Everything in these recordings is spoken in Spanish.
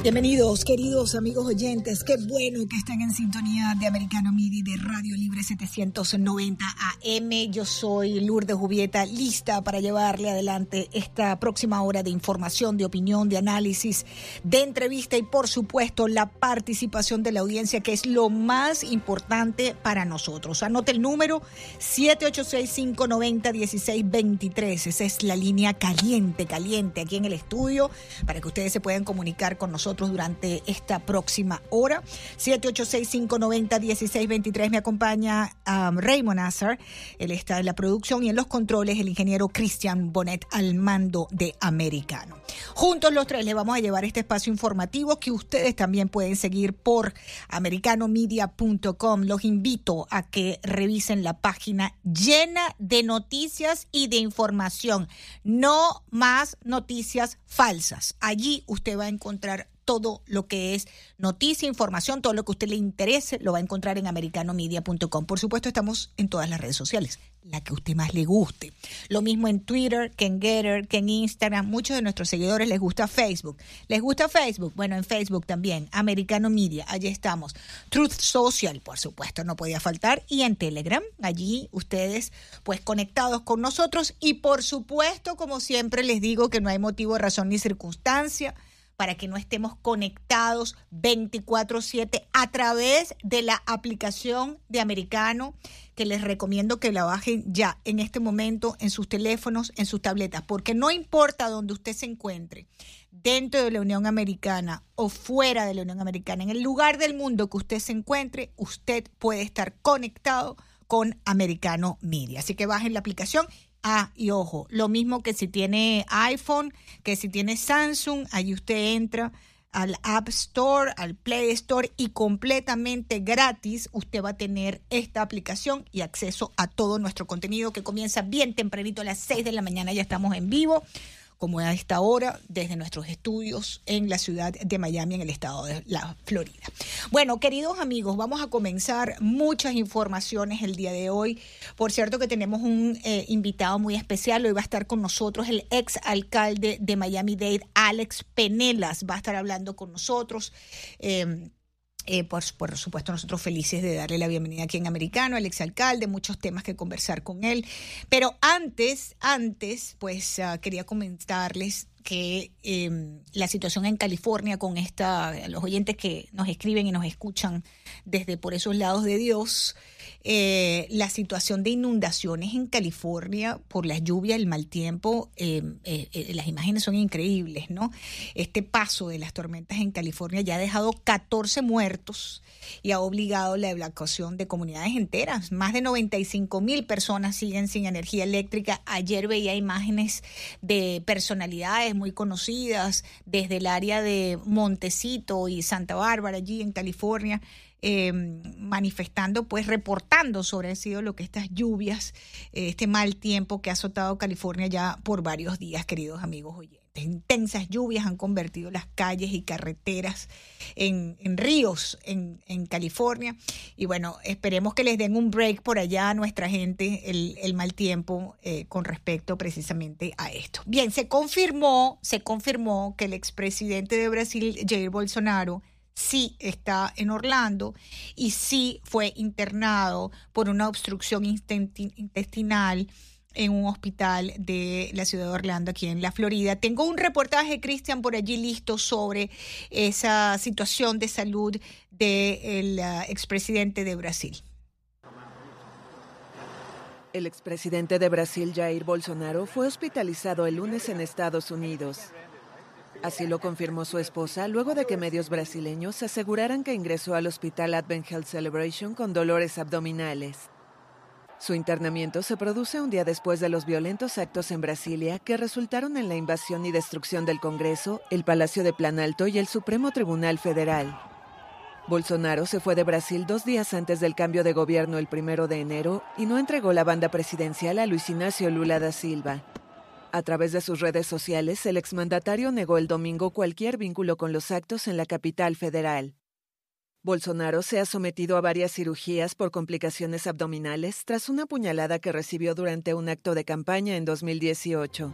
Bienvenidos, queridos amigos oyentes. Qué bueno que estén en sintonía de Americano Media y de Radio Libre 790 AM. Yo soy Lourdes Jubieta, lista para llevarle adelante esta próxima hora de información, de opinión, de análisis, de entrevista y, por supuesto, la participación de la audiencia, que es lo más importante para nosotros. Anote el número 786-590-1623. Esa es la línea caliente, caliente aquí en el estudio para que ustedes se puedan comunicar con nosotros durante esta próxima hora. 786-590-1623 me acompaña um, Raymond Azar. Él está en la producción y en los controles el ingeniero Christian Bonet al mando de Americano. Juntos los tres le vamos a llevar este espacio informativo que ustedes también pueden seguir por americanomedia.com. Los invito a que revisen la página llena de noticias y de información. No más noticias falsas. Allí usted va a encontrar todo lo que es noticia, información, todo lo que usted le interese, lo va a encontrar en americanomedia.com. Por supuesto, estamos en todas las redes sociales, la que a usted más le guste. Lo mismo en Twitter, que en Getter, que en Instagram. Muchos de nuestros seguidores les gusta Facebook. ¿Les gusta Facebook? Bueno, en Facebook también, Americano Media, allí estamos. Truth Social, por supuesto, no podía faltar. Y en Telegram, allí ustedes, pues conectados con nosotros. Y por supuesto, como siempre les digo, que no hay motivo, razón ni circunstancia para que no estemos conectados 24/7 a través de la aplicación de Americano que les recomiendo que la bajen ya en este momento en sus teléfonos, en sus tabletas, porque no importa donde usted se encuentre, dentro de la Unión Americana o fuera de la Unión Americana, en el lugar del mundo que usted se encuentre, usted puede estar conectado con Americano Media. Así que bajen la aplicación Ah, y ojo, lo mismo que si tiene iPhone, que si tiene Samsung, ahí usted entra al App Store, al Play Store y completamente gratis usted va a tener esta aplicación y acceso a todo nuestro contenido que comienza bien tempranito a las 6 de la mañana, ya estamos en vivo como a esta hora, desde nuestros estudios en la ciudad de Miami, en el estado de la Florida. Bueno, queridos amigos, vamos a comenzar muchas informaciones el día de hoy. Por cierto que tenemos un eh, invitado muy especial, hoy va a estar con nosotros el ex alcalde de Miami-Dade, Alex Penelas, va a estar hablando con nosotros. Eh, eh, por, por, supuesto, nosotros felices de darle la bienvenida aquí en Americano, al exalcalde, muchos temas que conversar con él. Pero antes, antes, pues uh, quería comentarles que eh, la situación en California con esta, los oyentes que nos escriben y nos escuchan desde por esos lados de Dios, eh, la situación de inundaciones en California por la lluvia, el mal tiempo, eh, eh, las imágenes son increíbles, ¿no? Este paso de las tormentas en California ya ha dejado 14 muertos y ha obligado la evacuación de comunidades enteras. Más de 95 mil personas siguen sin energía eléctrica. Ayer veía imágenes de personalidades muy conocidas desde el área de Montecito y Santa Bárbara, allí en California, eh, manifestando, pues reportando sobre sido lo que estas lluvias, eh, este mal tiempo que ha azotado California ya por varios días, queridos amigos oyentes. Intensas lluvias han convertido las calles y carreteras en, ríos en, California. Y bueno, esperemos que les den un break por allá a nuestra gente el, el mal tiempo eh, con respecto precisamente a esto. Bien, se confirmó, se confirmó que el expresidente de Brasil, Jair Bolsonaro, sí está en Orlando y sí fue internado por una obstrucción intestinal en un hospital de la ciudad de Orlando, aquí en la Florida. Tengo un reportaje, Cristian, por allí listo sobre esa situación de salud del uh, expresidente de Brasil. El expresidente de Brasil, Jair Bolsonaro, fue hospitalizado el lunes en Estados Unidos. Así lo confirmó su esposa luego de que medios brasileños aseguraran que ingresó al hospital Advent Health Celebration con dolores abdominales. Su internamiento se produce un día después de los violentos actos en Brasilia que resultaron en la invasión y destrucción del Congreso, el Palacio de Planalto y el Supremo Tribunal Federal. Bolsonaro se fue de Brasil dos días antes del cambio de gobierno el primero de enero y no entregó la banda presidencial a Luis Ignacio Lula da Silva. A través de sus redes sociales, el exmandatario negó el domingo cualquier vínculo con los actos en la capital federal. Bolsonaro se ha sometido a varias cirugías por complicaciones abdominales tras una puñalada que recibió durante un acto de campaña en 2018.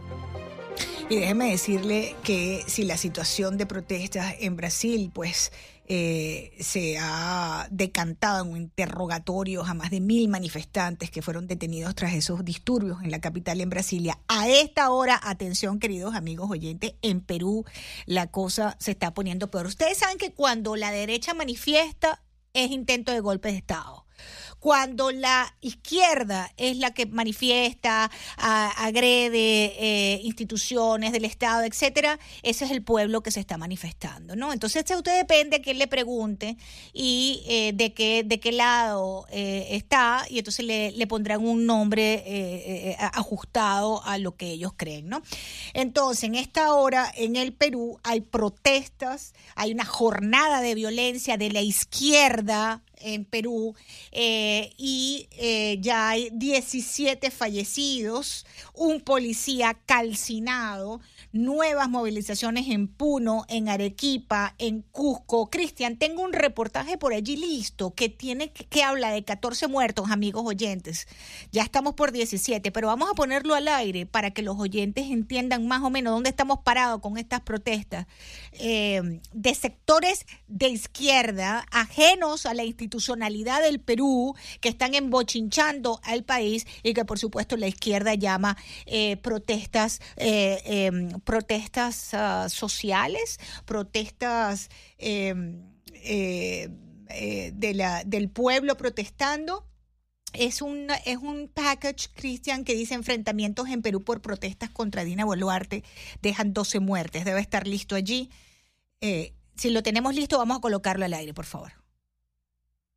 Y déjeme decirle que si la situación de protestas en Brasil, pues eh, se ha decantado en interrogatorios a más de mil manifestantes que fueron detenidos tras esos disturbios en la capital, en Brasilia. A esta hora, atención queridos amigos oyentes, en Perú la cosa se está poniendo peor. Ustedes saben que cuando la derecha manifiesta es intento de golpe de Estado cuando la izquierda es la que manifiesta, agrede eh, instituciones del Estado, etcétera, ese es el pueblo que se está manifestando, ¿no? Entonces, usted depende que él le pregunte y eh, de qué de qué lado eh, está y entonces le, le pondrán un nombre ajustado a lo que ellos creen, ¿no? Entonces, en esta hora en el Perú hay protestas, hay una jornada de violencia de la izquierda en Perú eh, y eh, ya hay 17 fallecidos, un policía calcinado, nuevas movilizaciones en Puno, en Arequipa, en Cusco. Cristian, tengo un reportaje por allí listo que tiene que habla de 14 muertos, amigos oyentes. Ya estamos por 17, pero vamos a ponerlo al aire para que los oyentes entiendan más o menos dónde estamos parados con estas protestas eh, de sectores de izquierda ajenos a la institucionalidad del Perú que están embochinchando al país y que por supuesto la izquierda llama eh, protestas eh, em, protestas uh, sociales, protestas eh, eh, eh, del pueblo protestando. Es un, es un package, Cristian, que dice enfrentamientos en Perú por protestas contra Dina Boluarte. Dejan 12 muertes. Debe estar listo allí. si lo tenemos listo, vamos a colocarlo al aire, por favor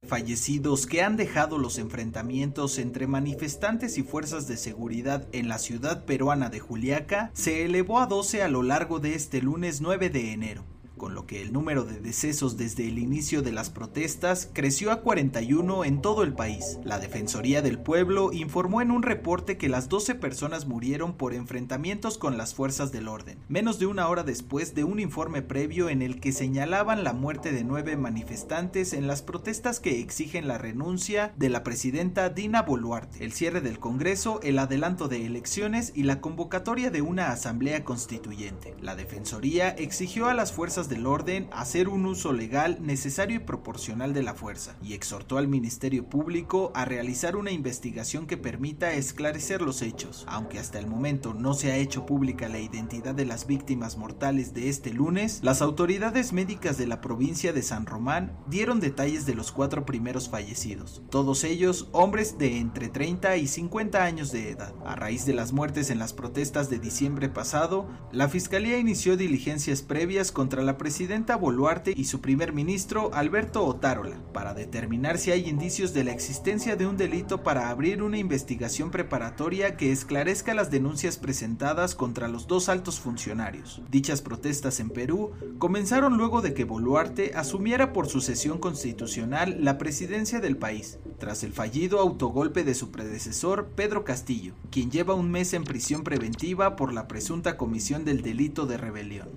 fallecidos que han dejado los enfrentamientos entre manifestantes y fuerzas de seguridad en la ciudad peruana de Juliaca se elevó a 12 a lo largo de este lunes 9 de enero con lo que el número de decesos desde el inicio de las protestas creció a 41 en todo el país. La Defensoría del Pueblo informó en un reporte que las 12 personas murieron por enfrentamientos con las fuerzas del orden, menos de una hora después de un informe previo en el que señalaban la muerte de nueve manifestantes en las protestas que exigen la renuncia de la presidenta Dina Boluarte, el cierre del Congreso, el adelanto de elecciones y la convocatoria de una asamblea constituyente. La Defensoría exigió a las fuerzas del orden hacer un uso legal necesario y proporcional de la fuerza, y exhortó al Ministerio Público a realizar una investigación que permita esclarecer los hechos. Aunque hasta el momento no se ha hecho pública la identidad de las víctimas mortales de este lunes, las autoridades médicas de la provincia de San Román dieron detalles de los cuatro primeros fallecidos, todos ellos hombres de entre 30 y 50 años de edad. A raíz de las muertes en las protestas de diciembre pasado, la Fiscalía inició diligencias previas contra la presidenta Boluarte y su primer ministro Alberto Otárola para determinar si hay indicios de la existencia de un delito para abrir una investigación preparatoria que esclarezca las denuncias presentadas contra los dos altos funcionarios. Dichas protestas en Perú comenzaron luego de que Boluarte asumiera por sucesión constitucional la presidencia del país, tras el fallido autogolpe de su predecesor Pedro Castillo, quien lleva un mes en prisión preventiva por la presunta comisión del delito de rebelión.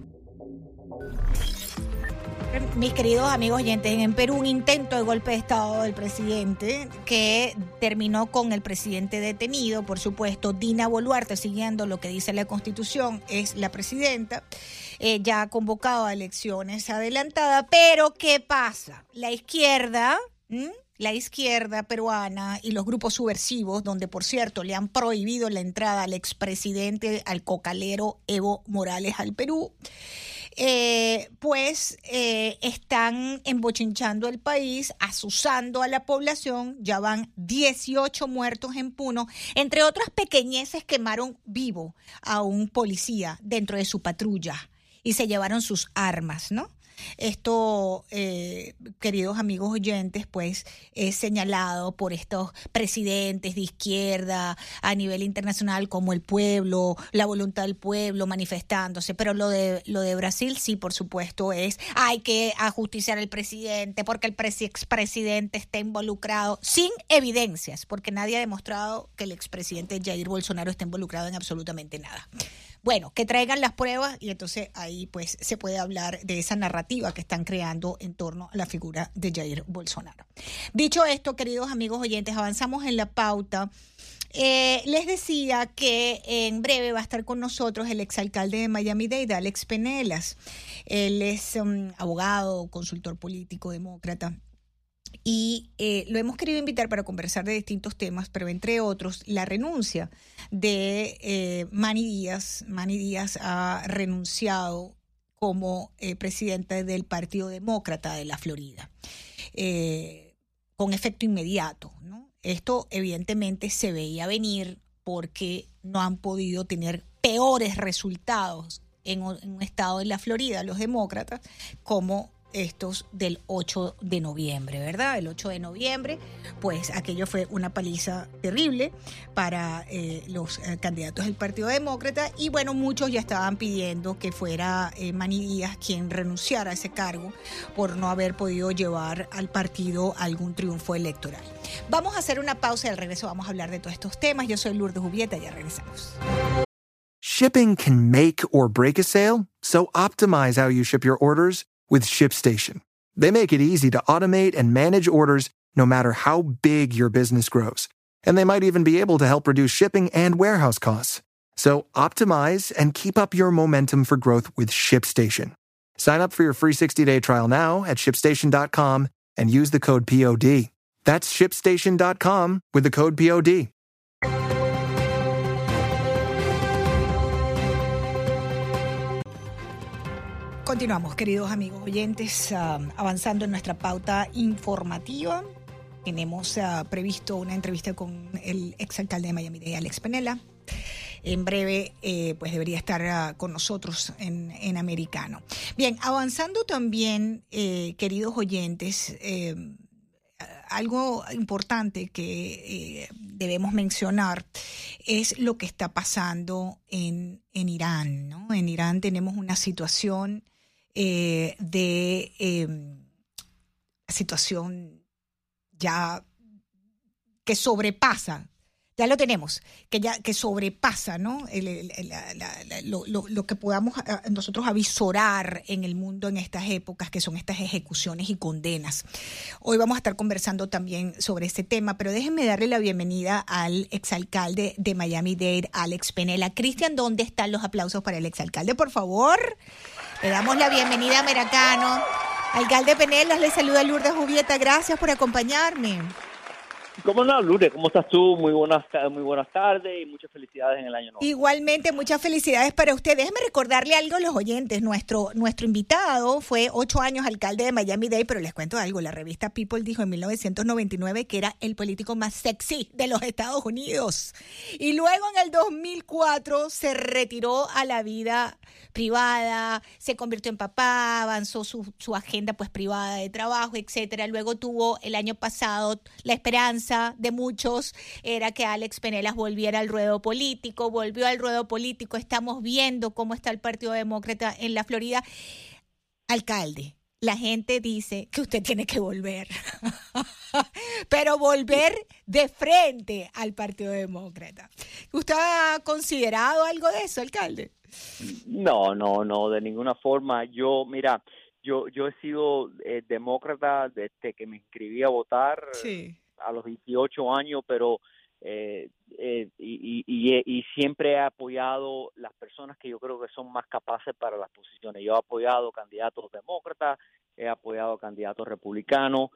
Mis queridos amigos oyentes, en Perú un intento de golpe de Estado del presidente que terminó con el presidente detenido, por supuesto, Dina Boluarte, siguiendo lo que dice la Constitución, es la presidenta, eh, ya ha convocado a elecciones adelantadas, pero ¿qué pasa? La izquierda... la izquierda peruana y los grupos subversivos, donde por cierto le han prohibido la entrada al expresidente, al cocalero Evo Morales al Perú, eh, pues eh, están embochinchando el país, asusando a la población. Ya van 18 muertos en Puno. Entre otras pequeñeces, quemaron vivo a un policía dentro de su patrulla y se llevaron sus armas, ¿no? Esto, eh, queridos amigos oyentes, pues es señalado por estos presidentes de izquierda a nivel internacional como el pueblo, la voluntad del pueblo manifestándose. Pero lo de, lo de Brasil sí, por supuesto, es hay que ajusticiar al presidente porque el expresidente está involucrado sin evidencias, porque nadie ha demostrado que el expresidente Jair Bolsonaro esté involucrado en absolutamente nada. Bueno, que traigan las pruebas y entonces ahí pues se puede hablar de esa narrativa que están creando en torno a la figura de Jair Bolsonaro. Dicho esto, queridos amigos oyentes, avanzamos en la pauta. Eh, les decía que en breve va a estar con nosotros el exalcalde de Miami-Dade, Alex Penelas. Él es um, abogado, consultor político, demócrata y eh, lo hemos querido invitar para conversar de distintos temas, pero entre otros la renuncia de eh, Manny Díaz. Manny Díaz ha renunciado como eh, presidente del Partido Demócrata de la Florida, con efecto inmediato. Esto evidentemente se veía venir porque no han podido tener peores resultados en un estado de la Florida, los demócratas, como estos del 8 de noviembre, ¿verdad? El 8 de noviembre, pues aquello fue una paliza terrible para eh, los eh, candidatos del Partido Demócrata y bueno, muchos ya estaban pidiendo que fuera eh, Manny Díaz quien renunciara a ese cargo por no haber podido llevar al partido algún triunfo electoral. Vamos a hacer una pausa y al regreso vamos a hablar de todos estos temas. Yo soy Lourdes Jubieta ya regresamos. Shipping can make or break a sale, so optimize how you ship your orders with ShipStation. They make it easy to automate and manage orders no matter how big your business grows. And they might even be able to help reduce shipping and warehouse costs. So optimize and keep up your momentum for growth with ShipStation. Sign up for your free 60-day trial now at shipstation.com and use the code POD. That's shipstation.com with the code POD. Continuamos, queridos amigos oyentes, ah, avanzando en nuestra pauta informativa. Tenemos ah, previsto una entrevista con el exalcalde de Miami, Alex Penela. En breve, eh, pues debería estar ah, con nosotros en, Americano. Bien, avanzando también, eh, queridos oyentes, eh, algo importante que debemos mencionar es lo que está pasando en, en Irán. ¿no? En Irán tenemos una situación eh, de em, situación ya que sobrepasa ya lo tenemos, que ya que sobrepasa ¿no? lo, que podamos nosotros avisorar en el mundo en estas épocas, que son estas ejecuciones y condenas. Hoy vamos a estar conversando también sobre ese tema, pero déjenme darle la bienvenida al exalcalde de Miami-Dade, Alex Penela. Cristian, ¿dónde están los aplausos para el exalcalde, por favor? Le damos la bienvenida a Meracano. Alcalde Penelas, le saluda Lourdes Jubieta. Gracias por acompañarme. ¿Cómo no, Lourdes? ¿Cómo estás tú? Muy buenas, muy buenas tardes y muchas felicidades en el año nuevo. Igualmente, muchas felicidades para usted. Déjeme recordarle algo a los oyentes. Nuestro, nuestro invitado fue ocho años alcalde de Miami-Dade, pero les cuento algo. La revista People dijo en 1999 que era el político más sexy de los Estados Unidos. Y luego en el 2004 se retiró a la vida privada, se convirtió en papá, avanzó su, su agenda pues privada de trabajo, etcétera. Luego tuvo el año pasado la esperanza de muchos era que Alex Penelas volviera al ruedo político, volvió al ruedo político, estamos viendo cómo está el Partido Demócrata en la Florida. Alcalde, la gente dice que usted tiene que volver, pero volver de frente al Partido Demócrata. ¿Usted ha considerado algo de eso, alcalde? No, no, no, de ninguna forma. Yo, mira, yo, yo he sido eh, demócrata desde que me inscribí a votar a los 18 años, pero eh, eh, y, y, y, siempre he apoyado las personas que yo creo que son más capaces para las posiciones. Yo he apoyado candidatos demócratas, he apoyado candidatos republicanos,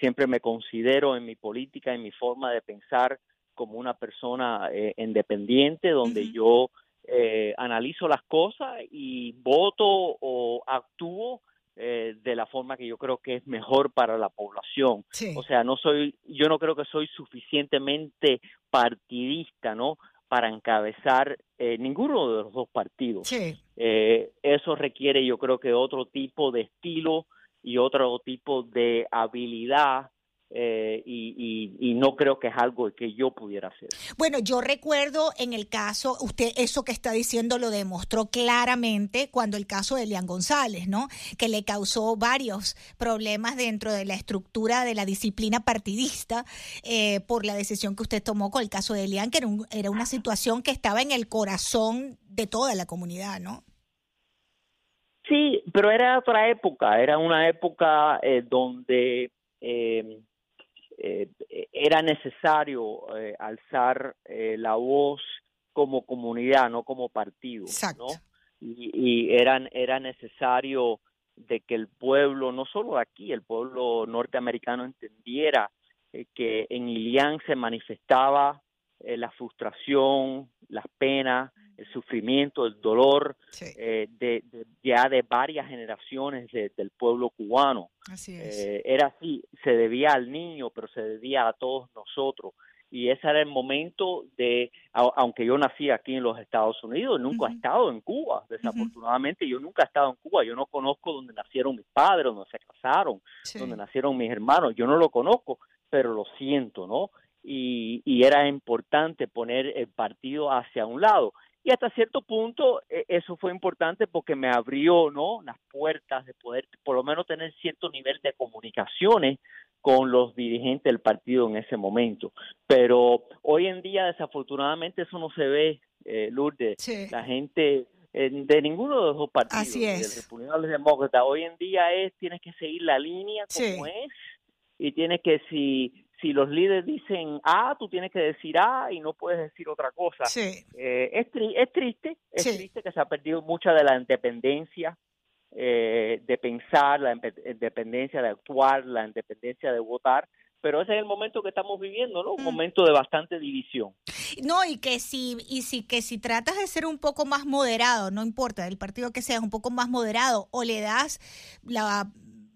siempre me considero en mi política, en mi forma de pensar como una persona independiente, donde yo eh, analizo las cosas y voto o actúo eh, de la forma que yo creo que es mejor para la población. O sea, no soy, yo no creo que soy suficientemente partidista, ¿no? para encabezar eh, ninguno de los dos partidos. Sí. Eh, eso requiere, yo creo que otro tipo de estilo y otro tipo de habilidad eh, y, y, no creo que es algo que yo pudiera hacer. Bueno, yo recuerdo en el caso, usted eso que está diciendo lo demostró claramente cuando el caso de Elian González, ¿no? Que le causó varios problemas dentro de la estructura de la disciplina partidista eh, por la decisión que usted tomó con el caso de Elian, que era, era una situación que estaba en el corazón de toda la comunidad, ¿no? Sí, pero era otra época, era una época eh, donde eh, eh, era necesario eh, alzar eh, la voz como comunidad, no como partido, ¿no? Y, y eran, era necesario de que el pueblo, no solo aquí, el pueblo norteamericano entendiera que en Ilián se manifestaba la frustración, las penas, el sufrimiento, el dolor eh, de, ya de varias generaciones del pueblo cubano. Eh, era así, se debía al niño, pero se debía a todos nosotros. Y ese era el momento de, aunque yo nací aquí en los Estados Unidos, nunca he estado en Cuba, desafortunadamente yo nunca he estado en Cuba, yo no conozco donde nacieron mis padres, donde se casaron, donde nacieron mis hermanos, yo no lo conozco, pero lo siento, ¿no? Y, y, era importante poner el partido hacia un lado y hasta cierto punto e, eso fue importante porque me abrió no las puertas de poder por lo menos tener cierto nivel de comunicaciones con los dirigentes del partido en ese momento. Pero hoy en día desafortunadamente eso no se ve eh, Lourdes. La gente eh, de ninguno de los dos partidos Así es. del republicano y demócrata hoy en día es tienes que seguir la línea como es y tienes que si si los líderes dicen A, tú tienes que decir A y no puedes decir otra cosa. Sí. Eh, es, es, triste, es triste que se ha perdido mucha de la independencia eh, de pensar, la independencia de actuar, la independencia de votar, pero ese es el momento que estamos viviendo, ¿no? Un mm. momento de bastante división. No, y que si y si que si tratas de ser un poco más moderado, no importa, el partido que seas un poco más moderado o le das la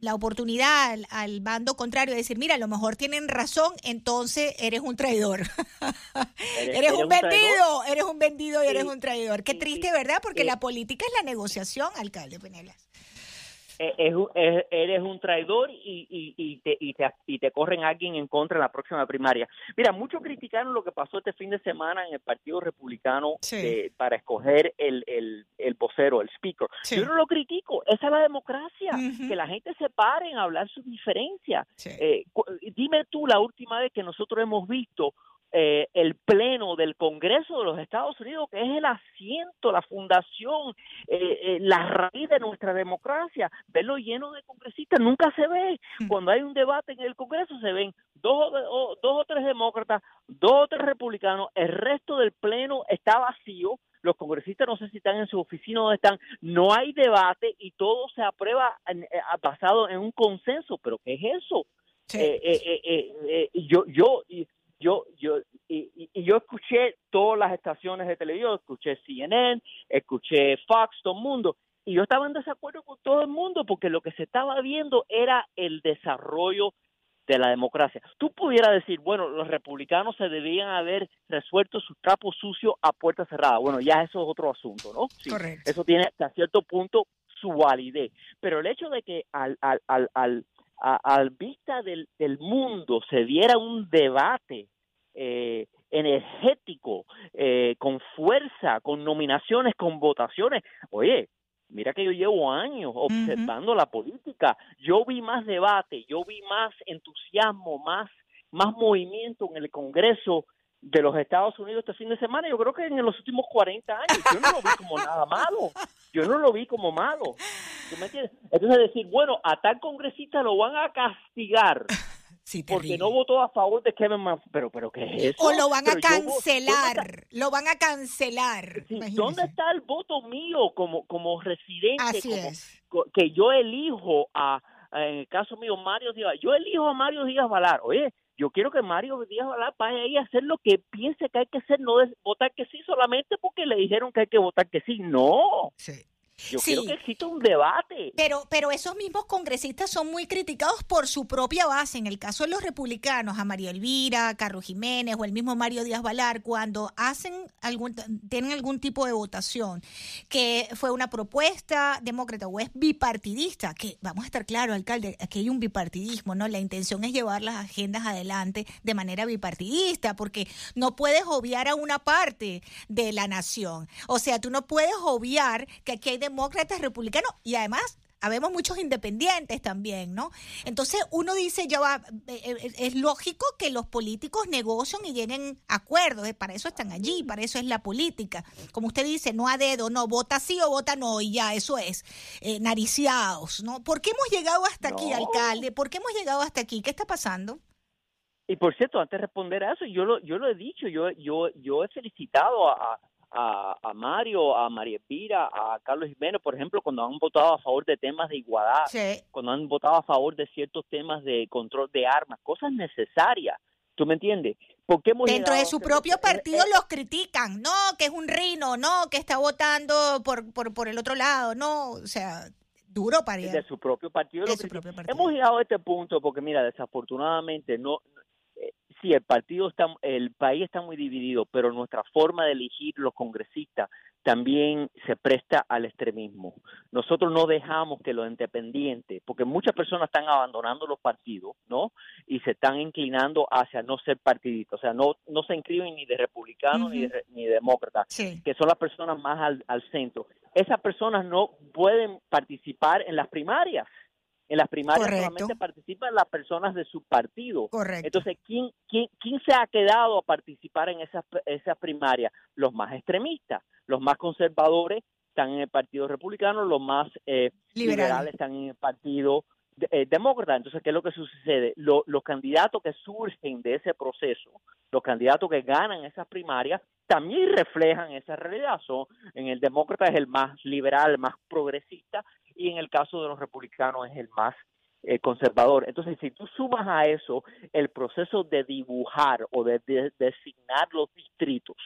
la oportunidad al, bando contrario de decir, mira, a lo mejor tienen razón, entonces eres un traidor. eres, un, vendido, eres un vendido y eres un traidor. Qué triste, ¿verdad? Porque la política es la negociación, alcalde Penelas. Eh, es, eres un traidor y, y, y, te, y, te, y te corren alguien en contra en la próxima primaria. Mira, muchos criticaron lo que pasó este fin de semana en el Partido Republicano para escoger el, el, el vocero, el speaker. Yo no lo critico, esa es la democracia, que la gente se pare en hablar sus diferencias. Eh, dime tú la última vez que nosotros hemos visto eh, el pleno del Congreso de los Estados Unidos, que es el asiento, la fundación, eh, eh, la raíz de nuestra democracia, verlo lleno de congresistas, nunca se ve. Mm. Cuando hay un debate en el Congreso se ven dos o, dos o tres demócratas, dos o tres republicanos, el resto del pleno está vacío, los congresistas no sé si están en su oficina o están, no hay debate y todo se aprueba basado en un consenso, pero ¿qué es eso? yo, yo, yo, yo, y, yo escuché todas las estaciones de televisión, escuché CNN, escuché Fox, todo el mundo, y yo estaba en desacuerdo con todo el mundo porque lo que se estaba viendo era el desarrollo de la democracia. Tú pudieras decir, bueno, los republicanos se debían haber resuelto sus trapos sucios a puerta cerrada. Bueno, ya eso es otro asunto, ¿no? Correcto. Eso tiene hasta cierto punto su validez. Pero el hecho de que al, al, al, al al vista del, del, mundo se diera un debate eh, energético, eh, con fuerza, con nominaciones, con votaciones. Oye, mira que yo llevo años observando la política. Yo vi más debate, yo vi más entusiasmo, más, más movimiento en el Congreso de los Estados Unidos este fin de semana, yo creo que en los últimos 40 años, yo no lo vi como nada malo, yo no lo vi como malo. ¿Tú me entiendes? Entonces decir, bueno, a tal congresista lo van a castigar porque no votó a favor de Kevin McCarthy. Pero, pero, ¿qué es eso? O lo van a cancelar, lo van a cancelar. ¿Dónde está el voto mío como, como residente? Así es. Que yo elijo a, en el caso mío, Mario Díaz, yo elijo a Mario Díaz Valar. Oye, yo quiero que Mario Díaz Valar vaya ahí a hacer lo que piense que hay que hacer, no votar que sí solamente porque le dijeron que hay que votar que sí. No. Sí. Yo quiero que exista un debate. Pero, pero esos mismos congresistas son muy criticados por su propia base. En el caso de los republicanos, a María Elvira, a Carlos Jiménez o el mismo Mario Díaz Valar, cuando hacen algún, tienen algún tipo de votación que fue una propuesta demócrata o es bipartidista, que vamos a estar claro, alcalde, aquí hay un bipartidismo, ¿no? La intención es llevar las agendas adelante de manera bipartidista, porque no puedes obviar a una parte de la nación. O sea, tú no puedes obviar que aquí hay demócratas, republicanos y además habemos muchos independientes también, ¿no? Entonces uno dice, ya va, eh, eh, es lógico que los políticos negocien y lleguen a acuerdos, eh, para eso están allí, para eso es la política. Como usted dice, no a dedo, no, vota sí o vota no, y ya, eso es, eh, nariciados, ¿no? ¿Por qué hemos llegado hasta aquí, alcalde? ¿Por qué hemos llegado hasta aquí? ¿Qué está pasando? Y por cierto, antes de responder a eso, yo lo, yo lo he dicho, yo, yo, yo he felicitado a a, a Mario, a María Pira, a Carlos Jiménez, por ejemplo, cuando han votado a favor de temas de igualdad, cuando han votado a favor de ciertos temas de control de armas, cosas necesarias. ¿Tú me entiendes? Porque Dentro de su propio partido los critican, no, que es un rino, no, que está votando por, por, por el otro lado, no, o sea, duro para De su propio partido. Hemos llegado a este punto porque, mira, desafortunadamente no, sí, el partido está, el país está muy dividido, pero nuestra forma de elegir los congresistas también se presta al extremismo. Nosotros no dejamos que los independientes, porque muchas personas están abandonando los partidos, ¿no? Y se están inclinando hacia no ser partidistas, o sea, no, no se inscriben ni de republicanos ni, de, ni demócratas, que son las personas más al, al centro. Esas personas no pueden participar en las primarias en las primarias solamente participan las personas de su partido. Correcto. Entonces, ¿quién, quién, quién se ha quedado a participar en esas, esas primarias? Los más extremistas, los más conservadores están en el Partido Republicano, los más eh, liberales están en el Partido eh, Demócrata. Entonces, ¿qué es lo que sucede? los candidatos que surgen de ese proceso, los candidatos que ganan esas primarias, también reflejan esa realidad. Son, en el Demócrata es el más liberal, más progresista, y en el caso de los republicanos es el más eh, conservador. Entonces, si tú sumas a eso el proceso de dibujar o de, designar los distritos,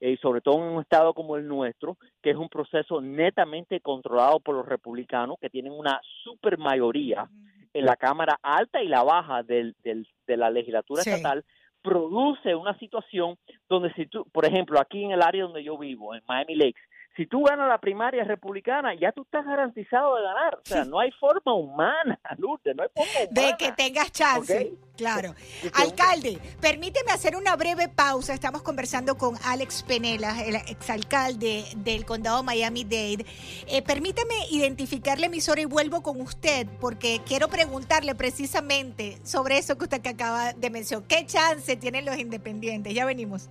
y eh, sobre todo en un estado como el nuestro, que es un proceso netamente controlado por los republicanos, que tienen una super mayoría en la Cámara Alta y la Baja del, del, de la legislatura estatal, produce una situación donde si tú, por ejemplo, aquí en el área donde yo vivo, en Miami Lakes, si tú ganas la primaria republicana, ya tú estás garantizado de ganar. O sea, no hay forma humana, Lourdes, no hay forma humana. De que tengas chance. Claro. Alcalde, permíteme hacer una breve pausa. Estamos conversando con Alex Penela, el exalcalde del condado Miami-Dade. Eh, permítame identificar la emisora y vuelvo con usted, porque quiero preguntarle precisamente sobre eso que usted acaba de mencionar. ¿Qué chance tienen los independientes? Ya venimos.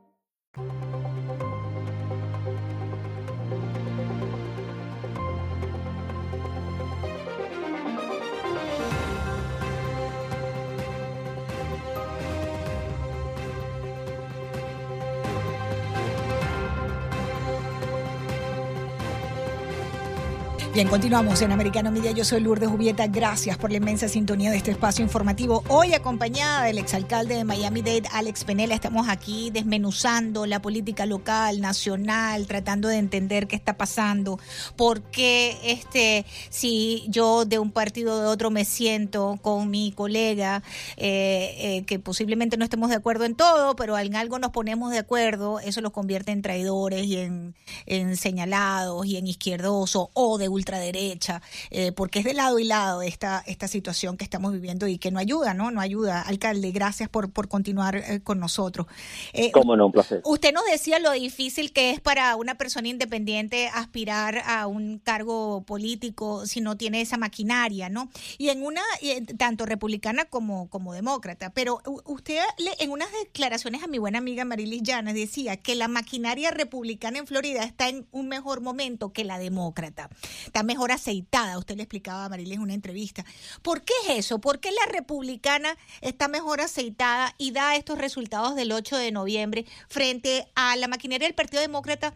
Thank you. Bien, continuamos en Americano Media. Yo soy Lourdes Jubieta. Gracias por la inmensa sintonía de este espacio informativo. Hoy acompañada del exalcalde de Miami-Dade, Alex Penela, estamos aquí desmenuzando la política local, nacional, tratando de entender qué está pasando, por qué este, si yo de un partido o de otro me siento con mi colega, eh, eh, que posiblemente no estemos de acuerdo en todo, pero en algo nos ponemos de acuerdo, eso los convierte en traidores y en, señalados y en izquierdosos o de ultraderecha, eh, porque es de lado y lado esta, esta situación que estamos viviendo y que no ayuda, ¿no? No ayuda. Alcalde, gracias por, por continuar eh, con nosotros. Eh, Cómo no, un placer. Usted nos decía lo difícil que es para una persona independiente aspirar a un cargo político si no tiene esa maquinaria, ¿no? Y en una, tanto republicana como, como demócrata, pero usted en unas declaraciones a mi buena amiga Marilis Llanes decía que la maquinaria republicana en Florida está en un mejor momento que la demócrata, está mejor aceitada, usted le explicaba a Marilis en una entrevista. ¿Por qué es eso? ¿Por qué la republicana está mejor aceitada y da estos resultados del 8 de noviembre frente a la maquinaria del Partido Demócrata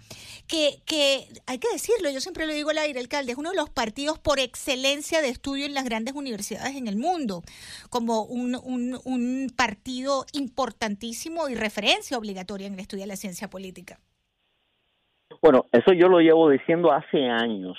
que, que hay que decirlo, yo siempre lo digo al aire, alcalde, es uno de los partidos por excelencia de estudio en las grandes universidades en el mundo, como un, un, un partido importantísimo y referencia obligatoria en el estudio de la ciencia política. Bueno, eso yo lo llevo diciendo hace años,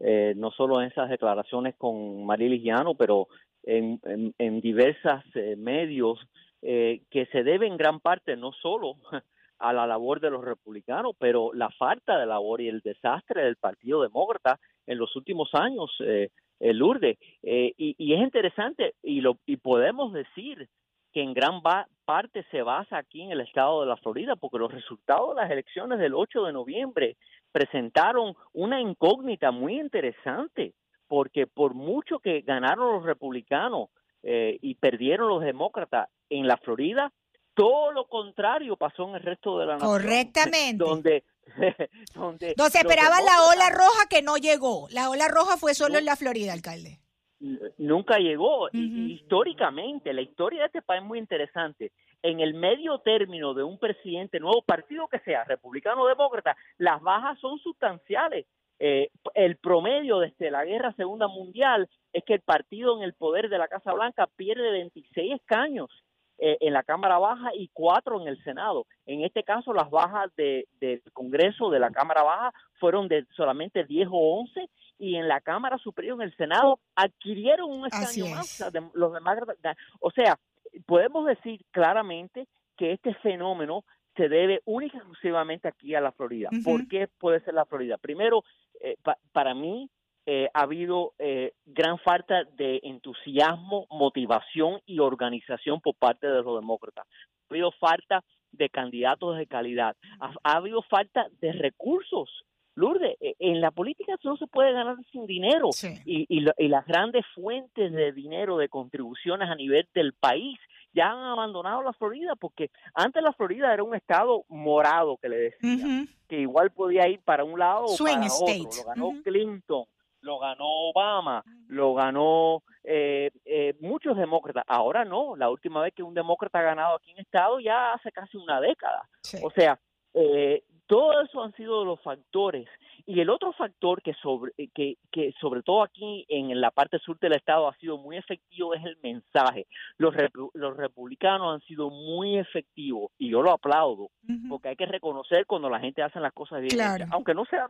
eh, no solo en esas declaraciones con Marilis Llano, pero en, en, diversos eh, medios, eh, que se debe en gran parte no solo a la labor de los republicanos, pero la falta de labor y el desastre del Partido Demócrata en los últimos años, eh, Lourdes. y, y, es interesante, y, lo, y podemos decir que en gran parte se basa aquí en el estado de la Florida, porque los resultados de las elecciones del 8 de noviembre presentaron una incógnita muy interesante, porque por mucho que ganaron los republicanos eh, y perdieron los demócratas en la Florida, todo lo contrario pasó en el resto de la nación. Correctamente. Donde, donde, se esperaba la ola roja que no llegó. La ola roja fue solo en la Florida, alcalde nunca llegó. y, históricamente, la historia de este país es muy interesante. En el medio término de un presidente nuevo, partido que sea, republicano o demócrata, las bajas son sustanciales. Eh, el promedio desde la Guerra Segunda Mundial es que el partido en el poder de la Casa Blanca pierde 26 escaños eh, en la Cámara Baja y cuatro en el Senado. En este caso, las bajas de, del Congreso de la Cámara Baja fueron de solamente 10 o 11 y en la Cámara Superior, en el Senado, adquirieron un escaño más. los demás, o sea, podemos decir claramente que este fenómeno se debe única y exclusivamente aquí a la Florida. ¿Por qué puede ser la Florida? Primero, eh, para mí eh, ha habido eh, gran falta de entusiasmo, motivación y organización por parte de los demócratas. Ha habido falta de candidatos de calidad. ha habido falta de recursos Lourdes, e, en la política no se puede ganar sin dinero. Y, y, las grandes fuentes de dinero de contribuciones a nivel del país ya han abandonado la Florida porque antes la Florida era un estado morado que le decía que igual podía ir para un lado o para otro. Lo ganó Clinton, lo ganó Obama, lo ganó eh, eh, muchos demócratas. Ahora no, la última vez que un demócrata ha ganado aquí en estado ya hace casi una década. O sea, eh, todo eso han sido los factores. Y el otro factor que sobre, eh, que, que sobre todo aquí en la parte sur del estado ha sido muy efectivo es el mensaje. Los, los republicanos han sido muy efectivos y yo lo aplaudo porque hay que reconocer cuando la gente hace las cosas bien. Aunque no sea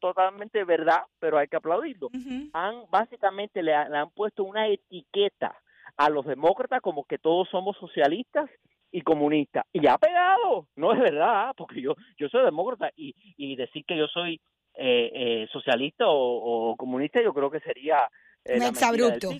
totalmente verdad, pero hay que aplaudirlo. Han básicamente le, le han puesto una etiqueta a los demócratas como que todos somos socialistas y comunista. Y ha pegado, no es verdad, porque yo, yo soy demócrata y, y decir que yo soy eh, eh, socialista o, comunista yo creo que sería... Eh, Un exabrupto.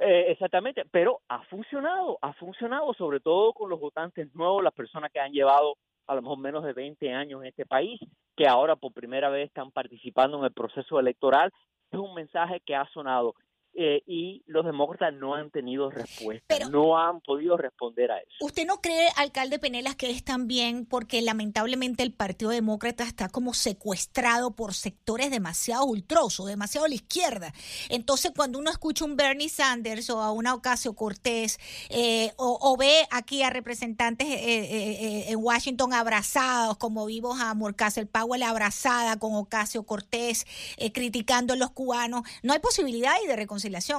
Eh, exactamente, pero ha funcionado, ha funcionado sobre todo con los votantes nuevos, las personas que han llevado a lo mejor menos de 20 años en este país, que ahora por primera vez están participando en el proceso electoral. Es un mensaje que ha sonado eh, y los demócratas no han tenido respuesta, no han podido responder a eso. ¿Usted no cree, alcalde Penelas, que es también porque lamentablemente el Partido Demócrata está como secuestrado por sectores demasiado ultrosos, demasiado a la izquierda? Entonces, cuando uno escucha un Bernie Sanders o a una Ocasio Cortés eh, o, ve aquí a representantes eh, en Washington abrazados, como vimos a Morcastle Powell abrazada con Ocasio Cortés, criticando a los cubanos, no hay posibilidad de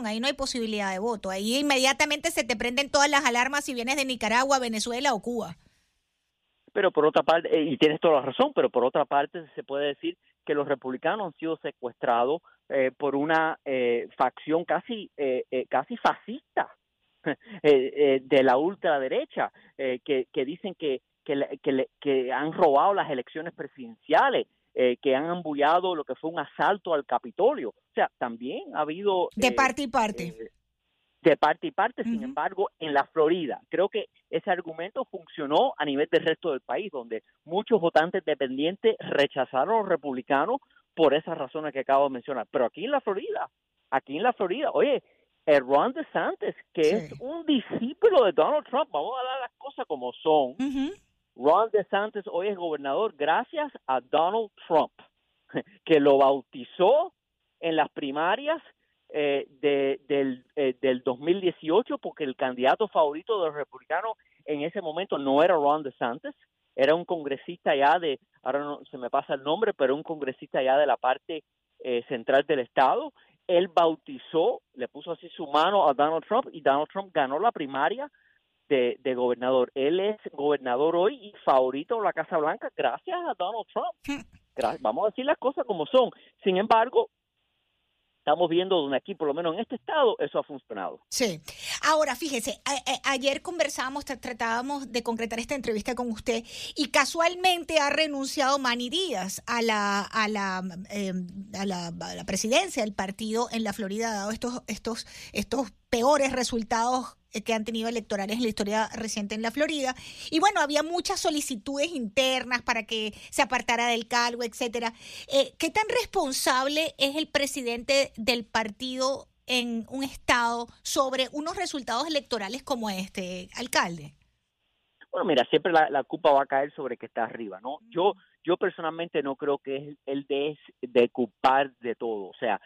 ahí no hay posibilidad de voto, ahí inmediatamente se te prenden todas las alarmas si vienes de Nicaragua, Venezuela o Cuba. Pero por otra parte, eh, y tienes toda la razón, pero por otra parte se puede decir que los republicanos han sido secuestrados eh, por una eh, facción casi, casi fascista de la ultraderecha, que, que dicen que, que han robado las elecciones presidenciales, eh, que han ambullado lo que fue un asalto al Capitolio. O sea, también ha habido... De parte y parte. de parte y parte, sin embargo, en la Florida. Creo que ese argumento funcionó a nivel del resto del país, donde muchos votantes dependientes rechazaron a los republicanos por esas razones que acabo de mencionar. Pero aquí en la Florida, aquí en la Florida, oye, el Ron DeSantis, que es un discípulo de Donald Trump, vamos a dar las cosas como son. Ron DeSantis hoy es gobernador gracias a Donald Trump, que lo bautizó en las primarias eh, de, del, eh, del 2018 porque el candidato favorito de los republicanos en ese momento no era Ron DeSantis, era un congresista ya de, ahora no se me pasa el nombre, pero un congresista ya de la parte eh, central del estado. Él bautizó, le puso así su mano a Donald Trump y Donald Trump ganó la primaria de, gobernador. Él es gobernador hoy y favorito de la Casa Blanca gracias a Donald Trump. Vamos a decir las cosas como son. Sin embargo, estamos viendo donde aquí, por lo menos en este estado, eso ha funcionado. Sí. Ahora, fíjese, ayer conversábamos, tratábamos de concretar esta entrevista con usted y casualmente ha renunciado Manny Díaz a la, a la, em, a la, presidencia del partido en la Florida, dado estos, estos, estos peores resultados eh, que han tenido electorales en la historia reciente en la Florida. Y bueno, había muchas solicitudes internas para que se apartara del cargo, etcétera. Eh, ¿Qué tan responsable es el presidente del partido en un estado sobre unos resultados electorales como este, alcalde? Bueno, mira, siempre la, culpa va a caer sobre el que está arriba, ¿no? Yo, yo personalmente no creo que es el de, de culpar de todo. O sea,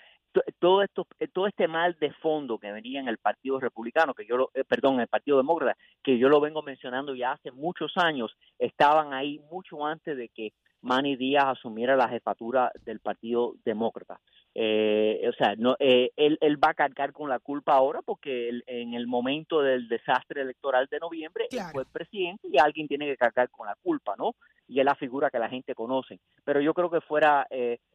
todo esto eh, todo este mal de fondo que venía en el Partido Republicano que yo lo, eh, perdón en el Partido Demócrata que yo lo vengo mencionando ya hace muchos años estaban ahí mucho antes de que Manny Díaz asumiera la jefatura del Partido Demócrata. Eh, o sea no él, él va a cargar con la culpa ahora porque en el momento del desastre electoral de noviembre él fue presidente y alguien tiene que cargar con la culpa no y es la figura que la gente conoce. Pero yo creo que fuera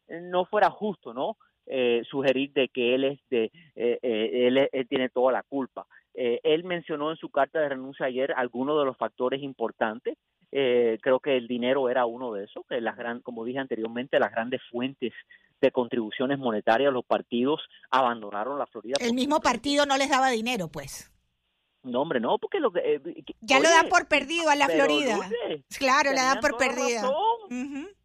no fuera justo no eh, sugerir de que él es de eh, eh, él, tiene toda la culpa. él mencionó en su carta de renuncia ayer algunos de los factores importantes. creo que el dinero era uno de esos, que las gran, como dije anteriormente, las grandes fuentes de contribuciones monetarias, los partidos abandonaron la Florida. El mismo partido no les daba dinero, pues. No, hombre, no, porque lo que... ya lo dan por perdido a la Florida. claro, la dan por perdida.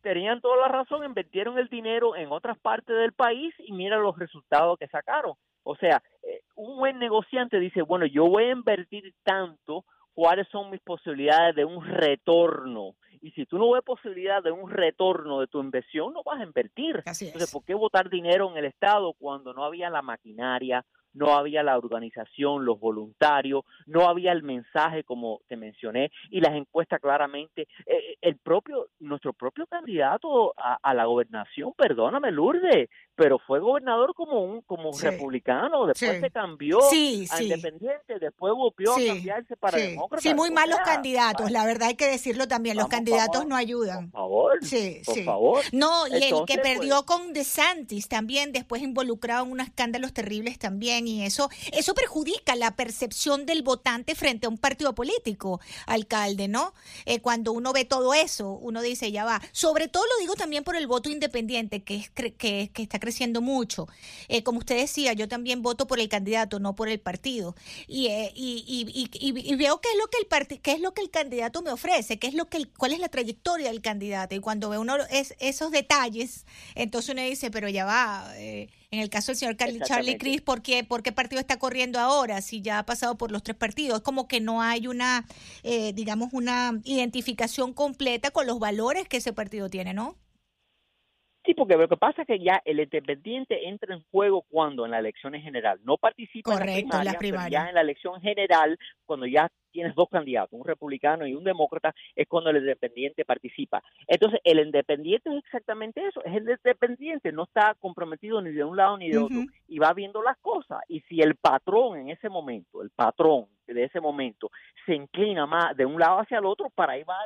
Tenían toda la razón, invirtieron el dinero en otras partes del país y mira los resultados que sacaron. O sea, eh, un buen negociante dice, bueno, yo voy a invertir tanto, ¿cuáles son mis posibilidades de un retorno? Y si tú no ves posibilidad de un retorno de tu inversión, no vas a invertir. Entonces, ¿por qué votar dinero en el Estado cuando no había la maquinaria, no había la organización, los voluntarios, no había el mensaje como te mencioné y las encuestas claramente, eh, el propio, nuestro propio candidato a, la gobernación, perdóname Lourdes, pero fue gobernador como un como republicano, después se cambió a independiente, después volvió a cambiarse para demócrata. Sí, muy malos candidatos, la verdad hay que decirlo también, los candidatos no ayudan. Por favor, sí, por favor. No, y el que perdió pues con DeSantis también, después involucrado en unos escándalos terribles también, y eso, eso perjudica la percepción del votante frente a un partido político, alcalde, ¿no? Eh, cuando uno ve todo eso, uno dice, ya va. Sobre todo lo digo también por el voto independiente, que, es, que, que está creciendo mucho. Eh, como usted decía, yo también voto por el candidato, no por el partido. Y, eh, y, y, veo qué es lo que el qué es lo que el candidato me ofrece, qué es lo que cuál es la trayectoria del candidato. Y cuando ve uno es, esos detalles, entonces uno dice, pero ya va. Eh, en el caso del señor Charlie Cris, ¿por qué, ¿por qué partido está corriendo ahora si ya ha pasado por los tres partidos? Es como que no hay una, digamos, una identificación completa con los valores que ese partido tiene, ¿no? Sí, porque lo que pasa es que ya el independiente entra en juego cuando en la elección en general no participa en la primaria, ya en la elección general, cuando ya tienes dos candidatos, un republicano y un demócrata, es cuando el independiente participa. Entonces, el independiente es exactamente eso, es el independiente, no está comprometido ni de un lado ni de otro, y va viendo las cosas. Y si el patrón en ese momento, el patrón de ese momento, se inclina más de un lado hacia el otro, para ahí va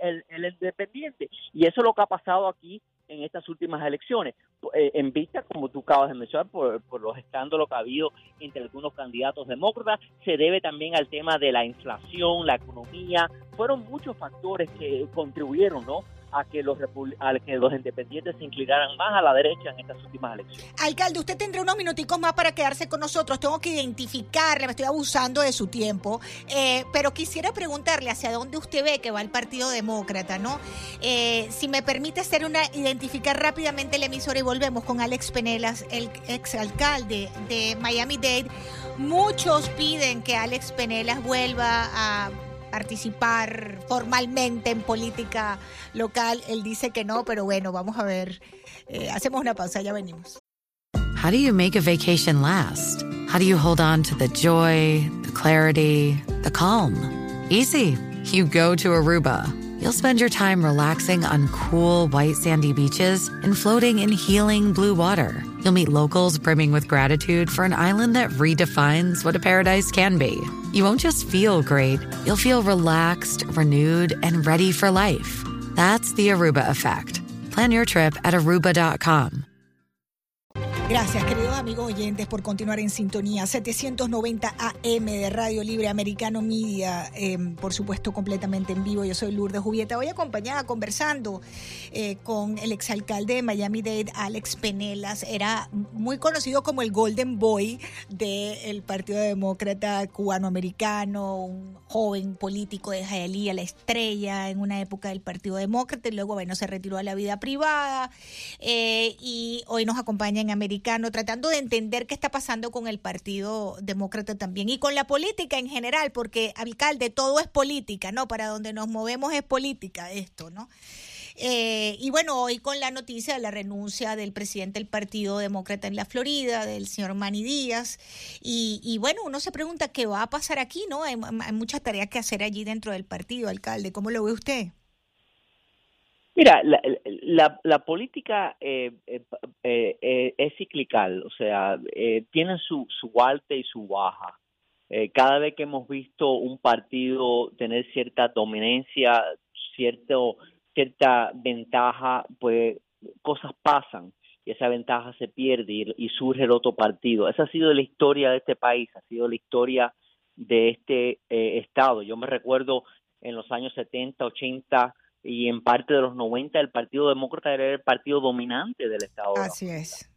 el, el independiente. Y eso es lo que ha pasado aquí en estas últimas elecciones, eh, en vista, como tú acabas de mencionar, por, los escándalos que ha habido entre algunos candidatos demócratas, se debe también al tema de la inflación, la economía, fueron muchos factores que contribuyeron, ¿no? A que los a que los independientes se inclinaran más a la derecha en estas últimas elecciones. Alcalde, usted tendrá unos minuticos más para quedarse con nosotros. Tengo que identificarle, me estoy abusando de su tiempo, eh, pero quisiera preguntarle hacia dónde usted ve que va el Partido Demócrata, ¿no? Eh, si me permite hacer una identificar rápidamente el emisor y volvemos con Alex Penelas, el exalcalde de Miami-Dade. Muchos piden que Alex Penelas vuelva a participar formalmente en política local. Él dice que no, pero bueno, vamos a ver. Eh, hacemos una pausa, ya venimos. How do you make a vacation last? How do you hold on to the joy, the clarity, the calm? Easy. You go to Aruba. You'll spend your time relaxing on cool, white, sandy beaches and floating in healing blue water. You'll meet locals brimming with gratitude for an island that redefines what a paradise can be. You won't just feel great, you'll feel relaxed, renewed, and ready for life. That's the Aruba effect. Plan your trip at aruba.com. Gracias, queridos amigos oyentes, por continuar en sintonía. 790 AM de Radio Libre Americano Media, em, por supuesto, completamente en vivo. Yo soy Lourdes Jubieta. Hoy acompañada conversando eh, con el exalcalde de Miami-Dade, Alex Penelas. Era muy conocido como el Golden Boy del Partido Demócrata Cubano-Americano, un joven político de Hialeah, la estrella en una época del Partido Demócrata y luego, bueno, se retiró a la vida privada eh, y hoy nos acompaña en América tratando de entender qué está pasando con el Partido Demócrata también y con la política en general, porque, alcalde, todo es política, ¿no? Para donde nos movemos es política esto, ¿no? Eh, y bueno, hoy con la noticia de la renuncia del presidente del Partido Demócrata en la Florida, del señor Manny Díaz, y, bueno, uno se pregunta qué va a pasar aquí, ¿no? Hay, hay muchas tareas que hacer allí dentro del partido, alcalde. ¿Cómo lo ve usted? Mira, la, la, política eh, eh, eh, es ciclical, o sea, tiene su, su alta y su baja. cada vez que hemos visto un partido tener cierta dominancia, cierto, cierta ventaja, pues cosas pasan y esa ventaja se pierde y, y surge el otro partido. Esa ha sido la historia de este país, ha sido la historia de este estado. Yo me recuerdo en los años 70, 80, y en parte de los 90 el Partido Demócrata era el partido dominante del Estado. Así es.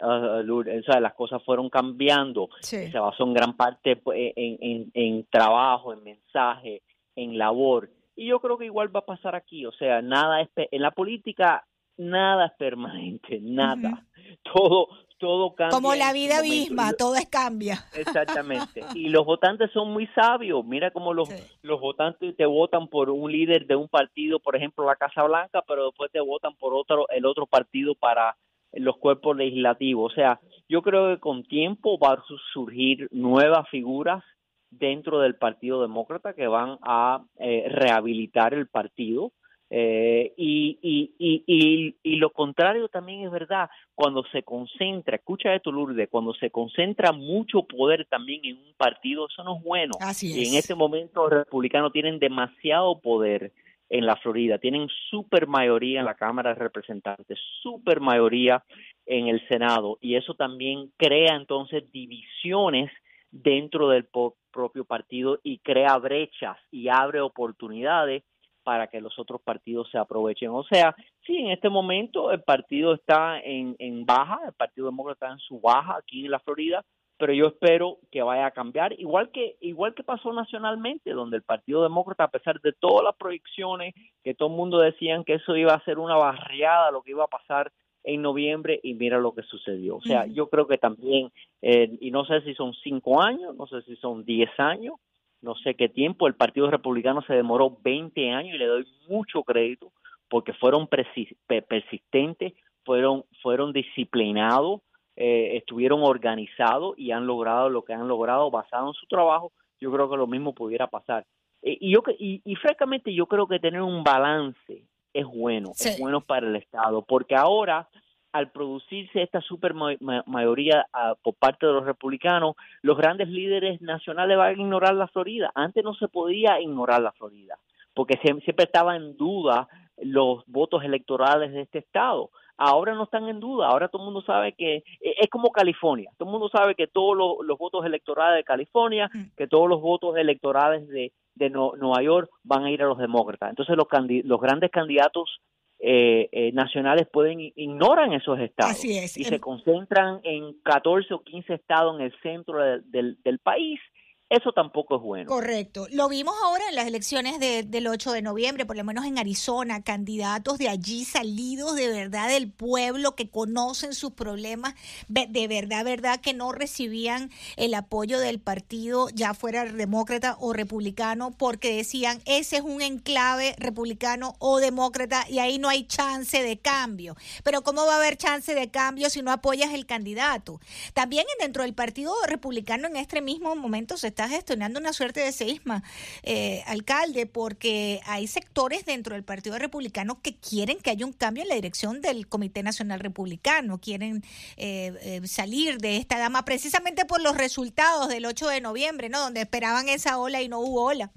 Ah, o sea, las cosas fueron cambiando, se basó en gran parte pues, en, en, en, trabajo, en mensaje, en labor. Y yo creo que igual va a pasar aquí, o sea, nada es, en la política nada es permanente, nada. Todo todo cambia. Como la vida misma, todo es cambia. Exactamente. Y los votantes son muy sabios. Mira cómo los, los votantes te votan por un líder de un partido, por ejemplo, la Casa Blanca, pero después te votan por otro el otro partido para los cuerpos legislativos. O sea, yo creo que con tiempo va a surgir nuevas figuras dentro del Partido Demócrata que van a eh, rehabilitar el partido eh, y, y, y, y, lo contrario también es verdad, cuando se concentra, escucha esto Lourdes, cuando se concentra mucho poder también en un partido, eso no es bueno. Y en este momento los republicanos tienen demasiado poder en la Florida, tienen super mayoría en la Cámara de Representantes, super mayoría en el Senado, y eso también crea entonces divisiones dentro del propio partido y crea brechas y abre oportunidades para que los otros partidos se aprovechen. O sea, sí, en este momento el partido está en, en baja, el Partido Demócrata está en su baja aquí en la Florida, pero yo espero que vaya a cambiar, igual que igual que pasó nacionalmente, donde el Partido Demócrata, a pesar de todas las proyecciones, que todo el mundo decían que eso iba a ser una barriada, lo que iba a pasar en noviembre, y mira lo que sucedió. O sea, yo creo que también, eh, y no sé si son cinco años, no sé si son diez años, no sé qué tiempo, el Partido Republicano se demoró 20 años y le doy mucho crédito porque fueron persistentes, fueron, fueron disciplinados, eh, estuvieron organizados y han logrado lo que han logrado basado en su trabajo. Yo creo que lo mismo pudiera pasar. Eh, y, yo, y, y francamente yo creo que tener un balance es bueno, es bueno para el Estado, porque ahora al producirse esta super mayoría ah, por parte de los republicanos, los grandes líderes nacionales van a ignorar la Florida. Antes no se podía ignorar la Florida, porque siempre estaba en duda los votos electorales de este estado. ahora no están en duda, ahora todo el mundo sabe que e, es como California, todo el mundo sabe que todos los, votos electorales de California, mm. que todos los votos electorales de, de Nueva York van a ir a los demócratas. Entonces los, los grandes candidatos eh, eh, nacionales pueden ignoran esos estados y se em concentran en 14 o 15 estados en el centro del, del país eso tampoco es bueno. Correcto. Lo vimos ahora en las elecciones del 8 de noviembre, por lo menos en Arizona, candidatos de allí salidos de verdad del pueblo que conocen sus problemas, de verdad, verdad que no recibían el apoyo del partido, ya fuera demócrata o republicano, porque decían, ese es un enclave republicano o demócrata y ahí no hay chance de cambio. Pero ¿cómo va a haber chance de cambio si no apoyas el candidato? También dentro del partido republicano en este mismo momento se está gestionando una suerte de seisma, eh, alcalde, porque hay sectores dentro del Partido Republicano que quieren que haya un cambio en la dirección del Comité Nacional Republicano, quieren eh, eh, salir de esta dama precisamente por los resultados del 8 de noviembre, ¿no? Donde esperaban esa ola y no hubo ola.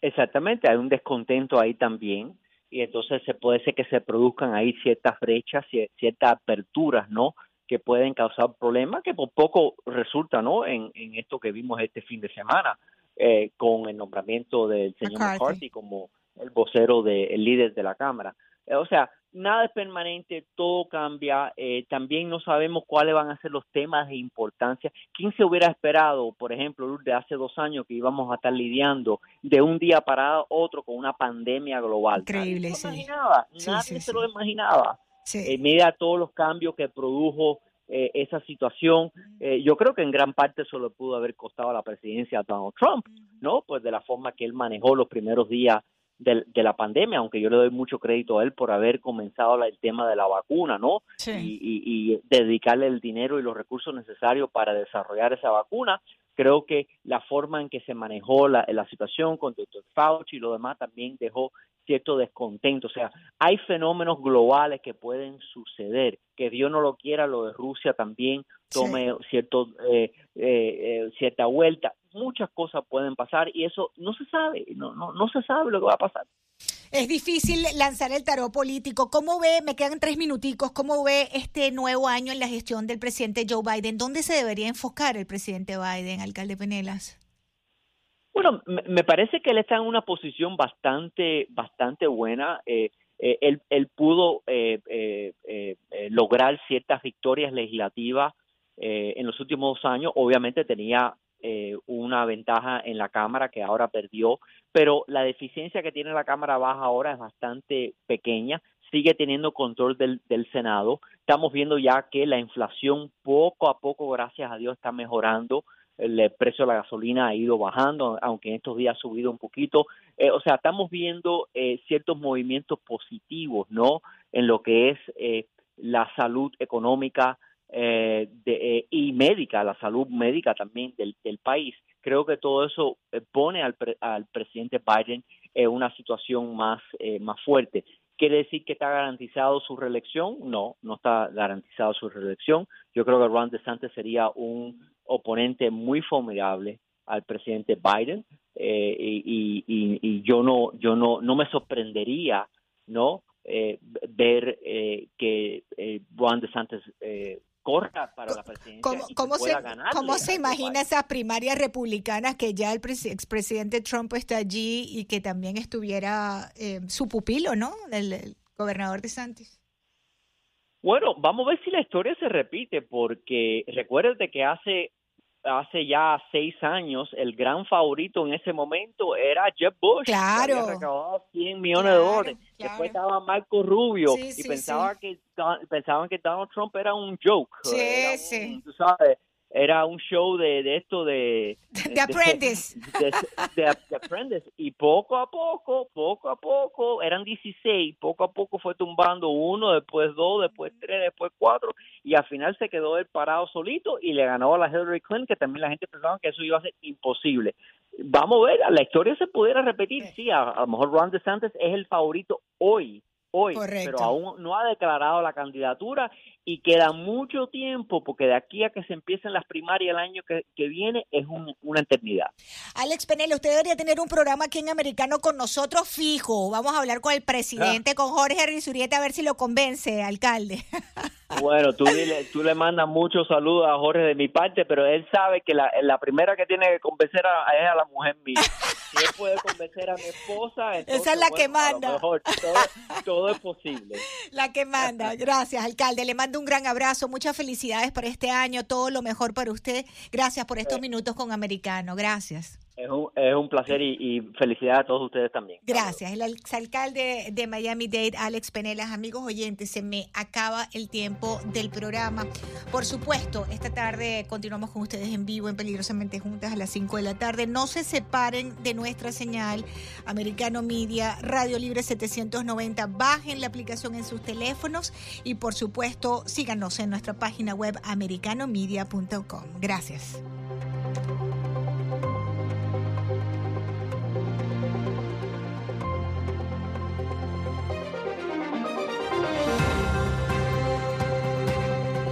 Exactamente, hay un descontento ahí también y entonces se puede ser que se produzcan ahí ciertas brechas, ciertas aperturas, ¿no? Que pueden causar problemas que por poco resulta ¿no? en, en esto que vimos este fin de semana eh, con el nombramiento del señor McCarthy, como el vocero del líder de la Cámara. Eh, o sea, nada es permanente, todo cambia, eh, también no sabemos cuáles van a ser los temas de importancia. ¿Quién se hubiera esperado, por ejemplo, de hace dos años que íbamos a estar lidiando de un día para otro con una pandemia global? Increíble, nadie imaginaba, nadie se lo imaginaba. Sí. Eh, todos los cambios que produjo eh, esa situación. Eh, yo creo que en gran parte eso le pudo haber costado a la presidencia a Donald Trump, ¿no? Pues de la forma que él manejó los primeros días de, la pandemia, aunque yo le doy mucho crédito a él por haber comenzado el tema de la vacuna, ¿no? Y, y, dedicarle el dinero y los recursos necesarios para desarrollar esa vacuna. Creo que la forma en que se manejó la, la situación con Dr. Fauci y lo demás también dejó cierto descontento. O sea, hay fenómenos globales que pueden suceder. Que Dios no lo quiera, lo de Rusia también tome cierto, eh, eh, eh, cierta vuelta. Muchas cosas pueden pasar y eso no se sabe, no, no, no se sabe lo que va a pasar. Es difícil lanzar el tarot político. ¿Cómo ve, me quedan tres minuticos, cómo ve este nuevo año en la gestión del presidente Joe Biden? ¿Dónde se debería enfocar el presidente Biden, alcalde Penelas? Bueno, me parece que él está en una posición bastante, bastante buena. Eh, eh, él, él, pudo eh, lograr ciertas victorias legislativas en los últimos dos años. Obviamente tenía una ventaja en la Cámara que ahora perdió, pero la deficiencia que tiene la Cámara Baja ahora es bastante pequeña. Sigue teniendo control del, del Senado. Estamos viendo ya que la inflación poco a poco, gracias a Dios, está mejorando el precio de la gasolina ha ido bajando, aunque en estos días ha subido un poquito. Eh, o sea, estamos viendo eh, ciertos movimientos positivos, ¿no? En lo que es eh, la salud económica y médica, la salud médica también del, país. Creo que todo eso pone al, al presidente Biden en una situación más, más fuerte. ¿Quiere decir que está garantizado su reelección? No, no está garantizado su reelección. Yo creo que Ron DeSantis sería un oponente muy formidable al presidente Biden eh, y, y, yo no yo no no me sorprendería no eh, ver eh, que Ron DeSantis corra para la presidencia ¿Cómo, y cómo pueda se, ¿Cómo se imagina esas primarias republicanas que ya el expresidente Trump está allí y que también estuviera su pupilo, ¿no? El, gobernador de Santis. Bueno, vamos a ver si la historia se repite, porque recuérdate que hace hace ya seis años, el gran favorito en ese momento era Jeff Bush. Claro. Que había recaudado 100 millones de dólares. Después estaba Marco Rubio y pensaba que pensaban que Donald Trump era un joke. Sí, sí. Tú sabes, era un show de, de esto de... De, Apprentice. De, Apprentice. Y poco a poco, poco a poco, eran 16, poco a poco fue tumbando uno, después dos, después tres, después cuatro, y al final se quedó él parado solito y le ganó a la Hillary Clinton, que también la gente pensaba que eso iba a ser imposible. Vamos a ver, la historia se pudiera repetir, sí, a, lo mejor Ron DeSantis es el favorito hoy, hoy, pero aún no ha declarado la candidatura y queda mucho tiempo porque de aquí a que se empiecen las primarias el año que, viene es una eternidad. Alex Penel, usted debería tener un programa aquí en Americano con nosotros fijo. Vamos a hablar con el presidente, ah. con Jorge Rizurieta, a ver si lo convence, alcalde. Bueno, tú, tú le mandas muchos saludos a Jorge de mi parte, pero él sabe que la, la primera que tiene que convencer a, es a la mujer mía. Si él puede convencer a mi esposa, esa es la que manda. todo, es posible. La que manda. Gracias, alcalde. Le mando un gran abrazo. Muchas felicidades por este año. Todo lo mejor para usted. Gracias por estos eh. minutos con Americano. Gracias. Es un, placer y, felicidades a todos ustedes también. Gracias. El exalcalde de Miami-Dade, Alex Penelas. Amigos oyentes, se me acaba el tiempo del programa. Por supuesto, esta tarde continuamos con ustedes en vivo, en Peligrosamente Juntas, a las 5 de la tarde. No se separen de nuestra señal Americano Media, Radio Libre 790. Bajen la aplicación en sus teléfonos y, por supuesto, síganos en nuestra página web americanomedia.com. Gracias.